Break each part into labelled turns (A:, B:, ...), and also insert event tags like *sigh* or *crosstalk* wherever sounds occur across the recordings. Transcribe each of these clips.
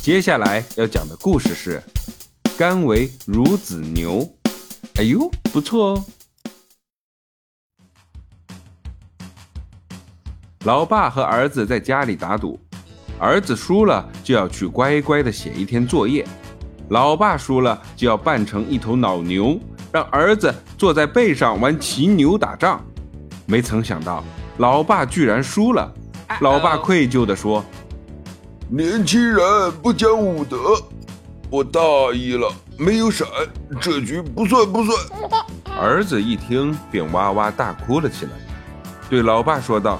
A: 接下来要讲的故事是“甘为孺子牛”。哎呦，不错哦！老爸和儿子在家里打赌，儿子输了就要去乖乖的写一天作业，老爸输了就要扮成一头老牛，让儿子坐在背上玩骑牛打仗。没曾想到，老爸居然输了。老爸愧疚地说：“
B: 年轻人不讲武德，我大意了，没有闪，这局不算不算。”
A: 儿子一听便哇哇大哭了起来，对老爸说道：“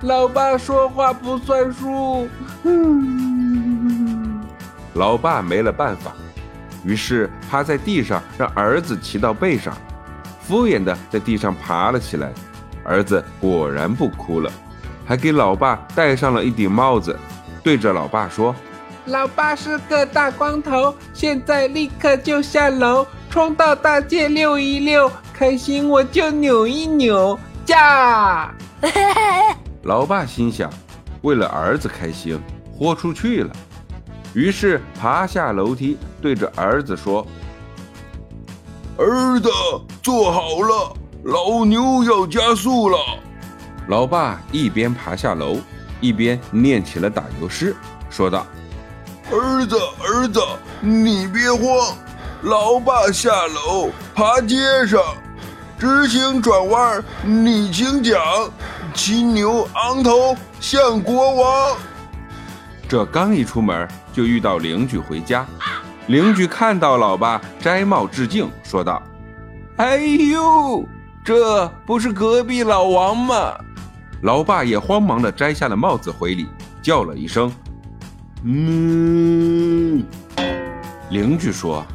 C: 老爸说话不算数。*laughs* ”
A: 老爸没了办法，于是趴在地上让儿子骑到背上，敷衍的在地上爬了起来。儿子果然不哭了。还给老爸戴上了一顶帽子，对着老爸说：“
C: 老爸是个大光头，现在立刻就下楼，冲到大街溜一溜，开心我就扭一扭，驾！” *laughs*
A: 老爸心想，为了儿子开心，豁出去了，于是爬下楼梯，对着儿子说：“
B: 儿子，坐好了，老牛要加速了。”
A: 老爸一边爬下楼，一边念起了打油诗，说道：“
B: 儿子，儿子，你别慌，老爸下楼爬街上，直行转弯你请讲，骑牛昂头向国王。”
A: 这刚一出门，就遇到邻居回家。邻居看到老爸摘帽致敬，说道：“
C: 哎呦，这不是隔壁老王吗？”
A: 老爸也慌忙地摘下了帽子回礼，叫了一声：“嗯。”邻居说：“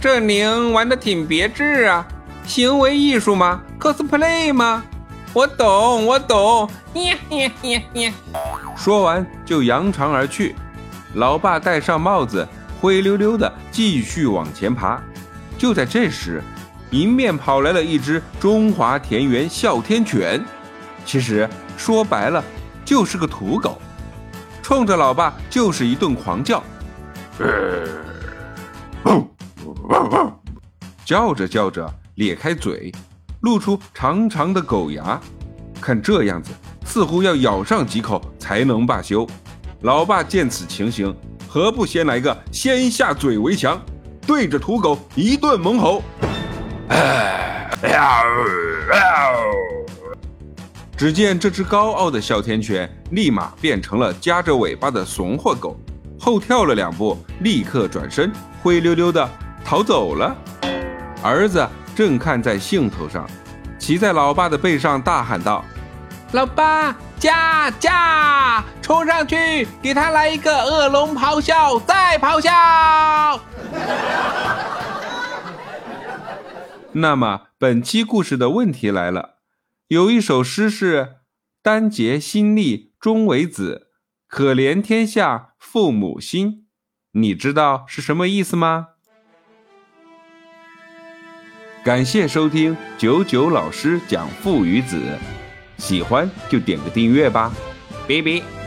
C: 这您玩的挺别致啊，行为艺术吗？cosplay 吗？我懂，我懂。*laughs* ”
A: 说完就扬长而去。老爸戴上帽子，灰溜溜的继续往前爬。就在这时，迎面跑来了一只中华田园哮天犬。其实说白了，就是个土狗，冲着老爸就是一顿狂叫，叫着叫着咧开嘴，露出长长的狗牙，看这样子，似乎要咬上几口才能罢休。老爸见此情形，何不先来个先下嘴为强，对着土狗一顿猛吼。哎呀只见这只高傲的哮天犬立马变成了夹着尾巴的怂货狗，后跳了两步，立刻转身，灰溜溜的逃走了。儿子正看在兴头上，骑在老爸的背上，大喊道：“
C: 老爸，驾驾，冲上去，给他来一个恶龙咆哮，再咆哮！*laughs* ”
A: 那么，本期故事的问题来了。有一首诗是“丹结心力终为子，可怜天下父母心”，你知道是什么意思吗？感谢收听九九老师讲父与子，喜欢就点个订阅吧，拜拜。